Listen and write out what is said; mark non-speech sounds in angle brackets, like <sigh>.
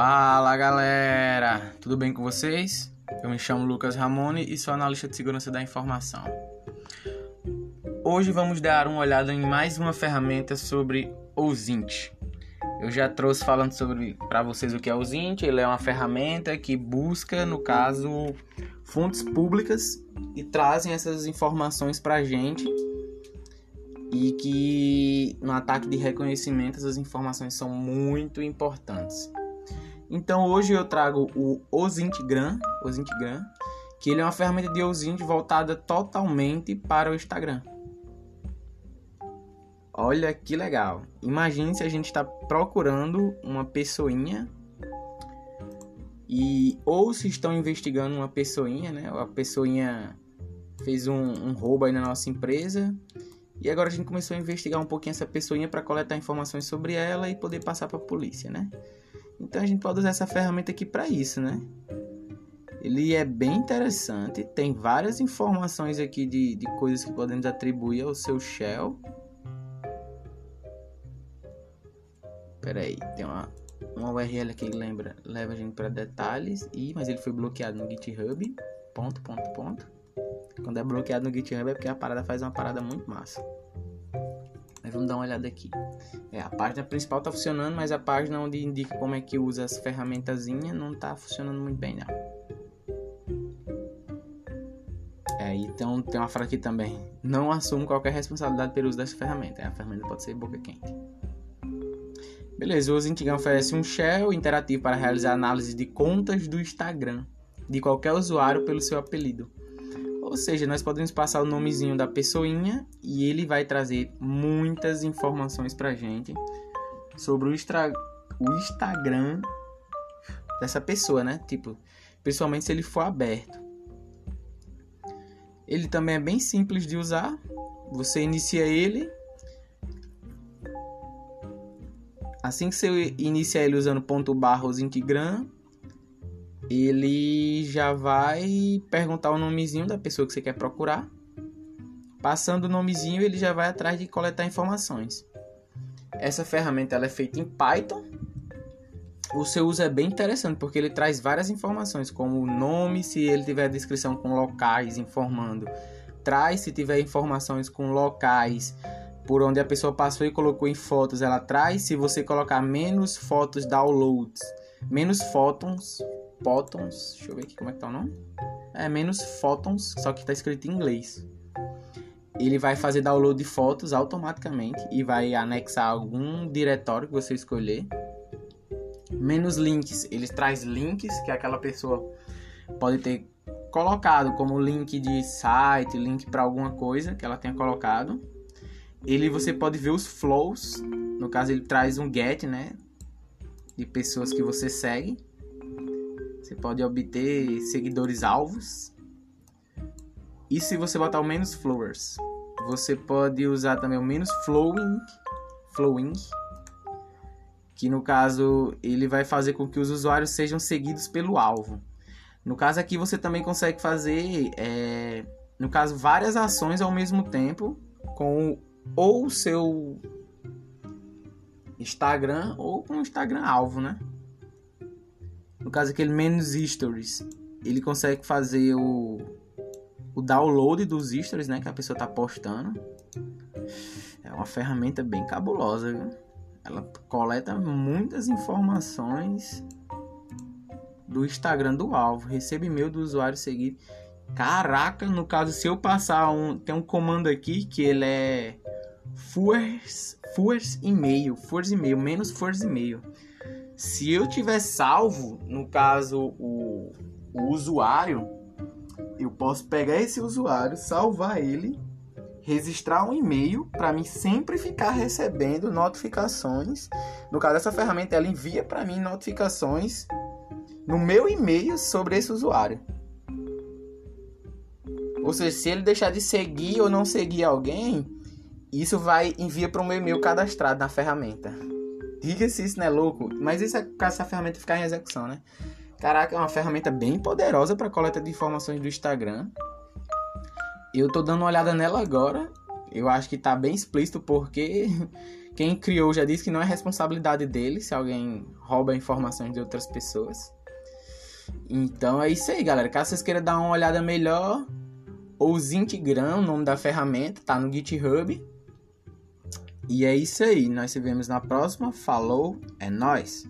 Fala galera, tudo bem com vocês? Eu me chamo Lucas Ramone e sou analista de segurança da informação. Hoje vamos dar uma olhada em mais uma ferramenta sobre o. Eu já trouxe falando sobre para vocês o que é o. Ele é uma ferramenta que busca, no caso, fontes públicas e trazem essas informações para a gente e que no ataque de reconhecimento essas informações são muito importantes. Então hoje eu trago o Ozintgram, Ozintgram, que ele é uma ferramenta de Ozint voltada totalmente para o Instagram. Olha que legal. Imagine se a gente está procurando uma pessoinha e ou se estão investigando uma pessoinha, né? A pessoinha fez um, um roubo aí na nossa empresa e agora a gente começou a investigar um pouquinho essa pessoinha para coletar informações sobre ela e poder passar para a polícia, né? Então a gente pode usar essa ferramenta aqui para isso, né? Ele é bem interessante, tem várias informações aqui de, de coisas que podemos atribuir ao seu shell. Pera aí, tem uma, uma URL aqui que lembra, leva a gente para detalhes, e, mas ele foi bloqueado no GitHub, ponto, ponto, ponto. Quando é bloqueado no GitHub é porque a parada faz uma parada muito massa. Mas vamos dar uma olhada aqui. É, a página principal está funcionando, mas a página onde indica como é que usa as ferramentazinhas não está funcionando muito bem, não. É, então tem uma frase aqui também. Não assumo qualquer responsabilidade pelo uso dessa ferramenta. É, a ferramenta pode ser boca quente. Beleza, o Zintigan oferece um shell interativo para realizar análise de contas do Instagram de qualquer usuário pelo seu apelido. Ou seja, nós podemos passar o nomezinho da pessoinha e ele vai trazer muitas informações pra gente sobre o, extra... o Instagram dessa pessoa, né? Tipo, pessoalmente se ele for aberto. Ele também é bem simples de usar. Você inicia ele. Assim que você inicia ele usando ponto barra ou ele já vai perguntar o nomezinho da pessoa que você quer procurar. Passando o nomezinho, ele já vai atrás de coletar informações. Essa ferramenta ela é feita em Python. O seu uso é bem interessante porque ele traz várias informações, como o nome, se ele tiver descrição com locais informando. Traz se tiver informações com locais por onde a pessoa passou e colocou em fotos, ela traz. Se você colocar menos fotos downloads, menos fotos, Photons. Deixa eu ver aqui como é que tá o nome. É menos Photons, só que tá escrito em inglês. Ele vai fazer download de fotos automaticamente e vai anexar algum diretório que você escolher. Menos links, ele traz links que aquela pessoa pode ter colocado como link de site, link para alguma coisa que ela tenha colocado. Ele você pode ver os flows, no caso ele traz um get, né, de pessoas que você segue você pode obter seguidores alvos. E se você botar o menos followers, você pode usar também o menos flowing, flowing, que no caso ele vai fazer com que os usuários sejam seguidos pelo alvo. No caso aqui você também consegue fazer, é, no caso várias ações ao mesmo tempo com ou o seu Instagram ou com o Instagram alvo, né? No caso aquele menos stories, ele consegue fazer o, o download dos stories, né, que a pessoa tá postando. É uma ferramenta bem cabulosa, viu? Ela coleta muitas informações do Instagram do alvo, recebe e-mail do usuário seguido. Caraca, no caso, se eu passar um. Tem um comando aqui que ele é force, force e-mail, force e-mail, menos force e-mail. Se eu tiver salvo, no caso o, o usuário, eu posso pegar esse usuário, salvar ele, registrar um e-mail para mim sempre ficar recebendo notificações. No caso dessa ferramenta, ela envia para mim notificações no meu e-mail sobre esse usuário. Ou seja, se ele deixar de seguir ou não seguir alguém, isso vai envia para o meu e-mail cadastrado na ferramenta. Diga se isso não é louco, mas isso é caso essa ferramenta ficar em execução, né? Caraca, é uma ferramenta bem poderosa para coleta de informações do Instagram. Eu tô dando uma olhada nela agora. Eu acho que tá bem explícito porque <laughs> quem criou já disse que não é responsabilidade dele se alguém rouba informações de outras pessoas. Então é isso aí, galera. Caso vocês queiram dar uma olhada melhor, ou Zintigram, o nome da ferramenta, tá no GitHub. E é isso aí, nós se vemos na próxima. Falou, é nós.